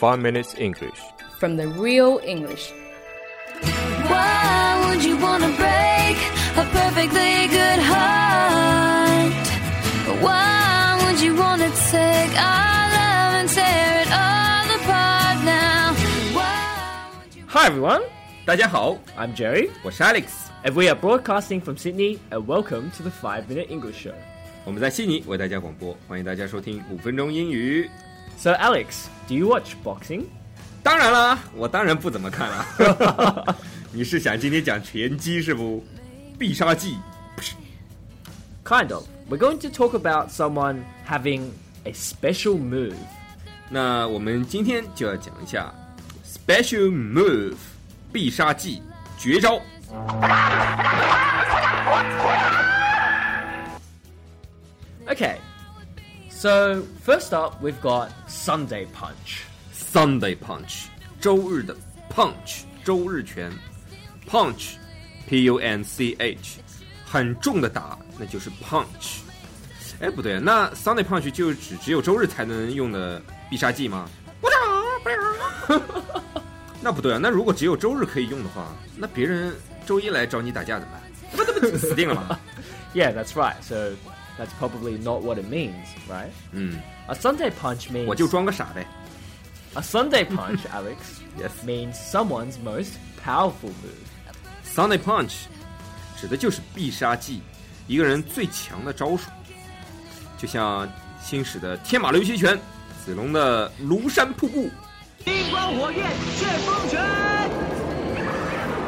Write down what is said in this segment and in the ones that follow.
5 Minutes English. from the real English. Why would you wanna break a perfectly good heart? Why would you wanna take our love and tear it all apart now? Why would you Hi everyone, 大家好， I'm Jerry, 我是 Alex， and we are broadcasting from Sydney, and welcome to the 5 Minute English Show. 我们在悉尼为大家广播，欢迎大家收听五分钟英语。 So, Alex, do you watch boxing? 当然啦，我当然不怎么看了。你是想今天讲拳击是不？必杀技， Kind of. We're going to talk about someone having a special move. 那我们今天就要讲一下 special move 必杀技绝招。 Okay, so first up, we've got Sunday Punch. Sunday punch，周日的 punch，周日拳，punch，p u n c h，很重的打，那就是 punch。哎，不对，那 Sunday punch 就只只有周日才能用的必杀技吗？那不对啊，那如果只有周日可以用的话，那别人周一来找你打架怎么办？那不那不死定了吗？ Yeah, that's right. So that's probably not what it means, right? Mm. A Sunday punch means. 我就装个傻呗。A Sunday punch, Alex, yes. means someone's most powerful move. Sunday punch 指的就是必杀技，一个人最强的招数。就像星矢的天马流星拳、紫龙的庐山瀑布、冰光火焰旋风拳，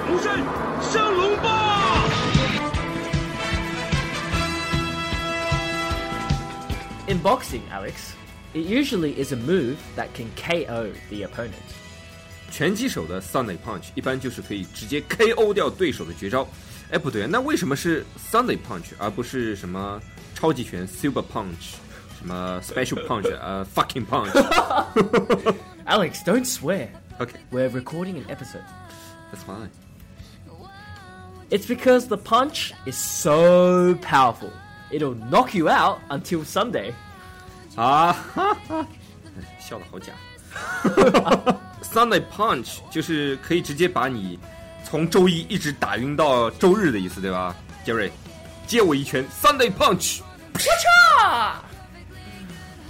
不是升龙霸。In boxing, Alex, it usually is a move that can KO the opponent. 拳击手的 Sunday punch 一般就是可以直接 KO 掉对手的绝招。哎，不对，那为什么是 Sunday punch 而不是什么超级拳 Super punch，什么 Special punch，呃 fucking punch？ Alex, don't swear. OK， We're recording an episode. that's fine。 It's because the punch is so powerful. It'll knock you out until Sunday. 啊哈哈，哎笑的好假。Sunday punch 就是可以直接把你从周一一直打晕到周日的意思，对吧？杰瑞，接我一拳，Sunday punch，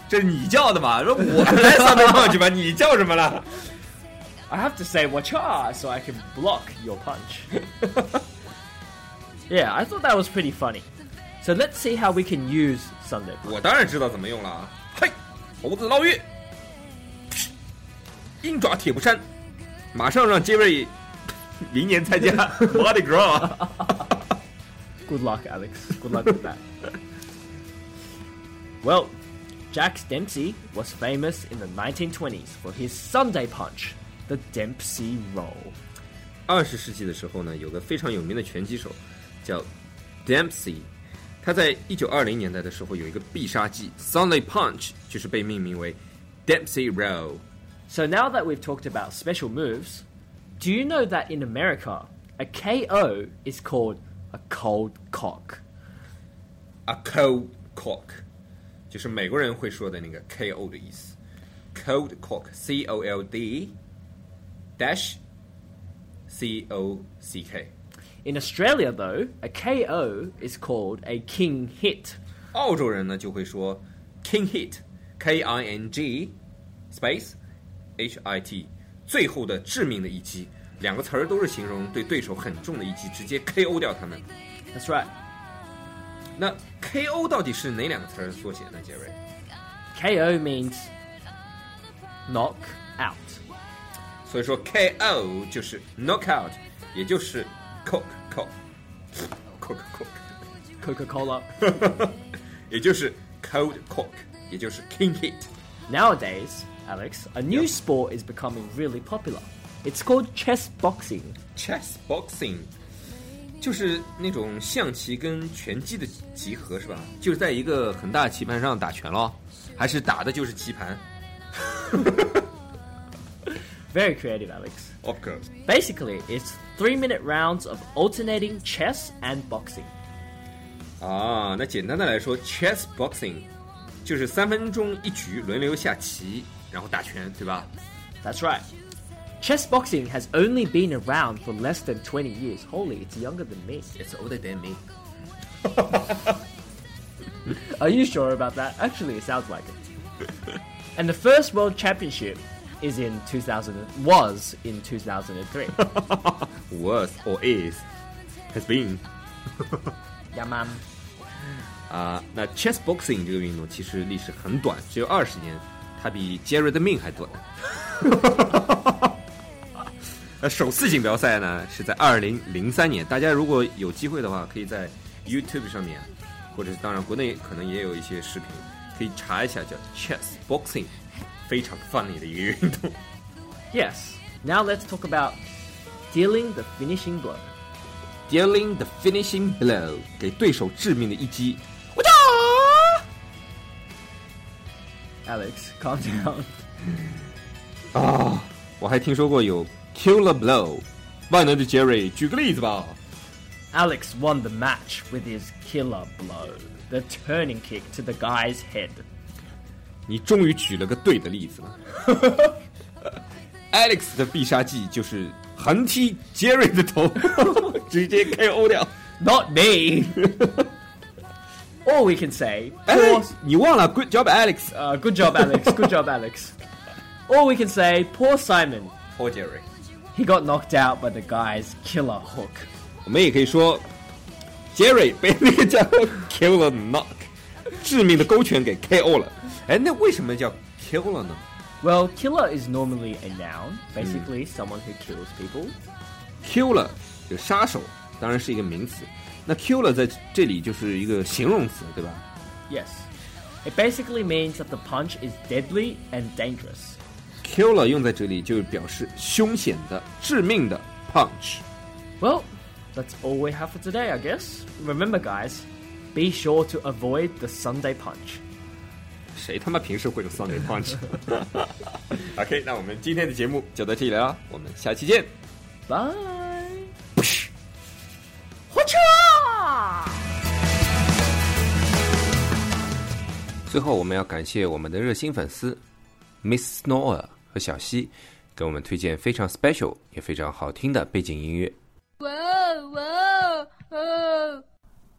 这是你叫的吧？说我来 Sunday punch 吧，你叫什么了？I have to say wacha so I can block your punch. yeah, I thought that was pretty funny. So let's see how we can use Sunday. punch. 我当然知道怎么用了啊！嘿，猴子捞月，鹰爪铁布衫，马上让杰瑞明年参加 Mardi Gras。 Good luck, Alex. Good luck with that. well, Jack Dempsey was famous in the 1920s for his Sunday punch, the Dempsey roll. 二十世纪的时候呢，有个非常有名的拳击手叫 Dempsey， 他在一九二零年代的时候有一个必杀技 Sunday Punch，就是被命名为 Dempsey Roll。 So now that we've talked about special moves, do you know that in America, a KO is called a cold cock? A cold cock，就是美国人会说的那个 KO 的意思。Cold cock，C O L D dash C O C K。 In Australia, though, a KO is called a king hit. 澳洲人呢就会说 king hit，K I N G space H I T，最后的致命的一击，两个词儿都是形容对对手很重的一击，直接 KO 掉他们。 That's right. 那 KO 到底是哪两个词儿缩写呢？杰瑞？ KO means knock out. 所以说 KO 就是 knockout，也就是 cock cock cock cock， Coca Cola. 也就是 cold cock，也就是 king hit。 Nowadays, Alex, a new sport is becoming really popular. It's called chess boxing. chess boxing，就是那种象棋跟拳击的集合，是吧？就是在一个很大的棋盘上打拳咯，还是打的就是棋盘 Very creative, Alex. ？Of course。 Basically, it's three minute rounds of alternating chess and boxing. 啊，那简单的来说，chess boxing 就是三分钟一局，轮流下棋，然后打拳，对吧？ That's right. Chess boxing has only been around for less than 20 years. Holy, it's younger than me. It's older than me. Are you sure about that? Actually, it sounds like it. and the first world championship is in 2000 was in 2003. Was or is has been yeah, man. 啊、那 chess boxing 这个运动其实历史很短，只有二十年，它比 Jerry 的命还短。那首次锦标赛呢是在二零零三年，大家如果有机会的话，可以在 YouTube 上面，或者是当然国内可能也有一些视频，可以查一下叫 chess boxing， 非常 funny 的一个运动。Yes. Now let's talk about dealing the finishing blow. Dealing the finishing blow，给对手致命的一击。我操！Alex, calm down. 啊，我还听说过有 killer blow。万能的 Jerry，举个例子吧。Alex won the match with his killer blow, the turning kick to the guy's head. 你终于举了个对的例子了。Alex 的必杀技就是横踢 Jerry 的头，直接 KO 掉。Not me. All we can say, 哎 poor,，你忘了 Good job Alex。uh, good job, Alex. Good job, Alex. All we can say, poor Simon. Poor Jerry。He got knocked out by the guy's killer hook. 我们也可以说，Jerry 被那个家伙 kill 了 knock，致命的勾拳给 KO 了。哎，那为什么叫 kill 了呢 Well, killer is normally a noun, basically someone who kills people. ？kill 了就杀手，当然是一个名词。那 kill 了在这里就是一个形容词，对吧？ Yes. It basically means that the punch is deadly and dangerous. kill 了用在这里就是表示凶险的、致命的 punch。 Well, that's all we have for today, I guess. Remember, guys, be sure to avoid the Sunday punch. 谁他妈平时会用 Sunday punch？OK，那我们今天的节目就到这里了，我们下期见。Bye. Hua-cha! 最后，我们要感谢我们的热心粉丝 Miss Snow 和小西，给我们推荐非常 special 也非常好听的背景音乐。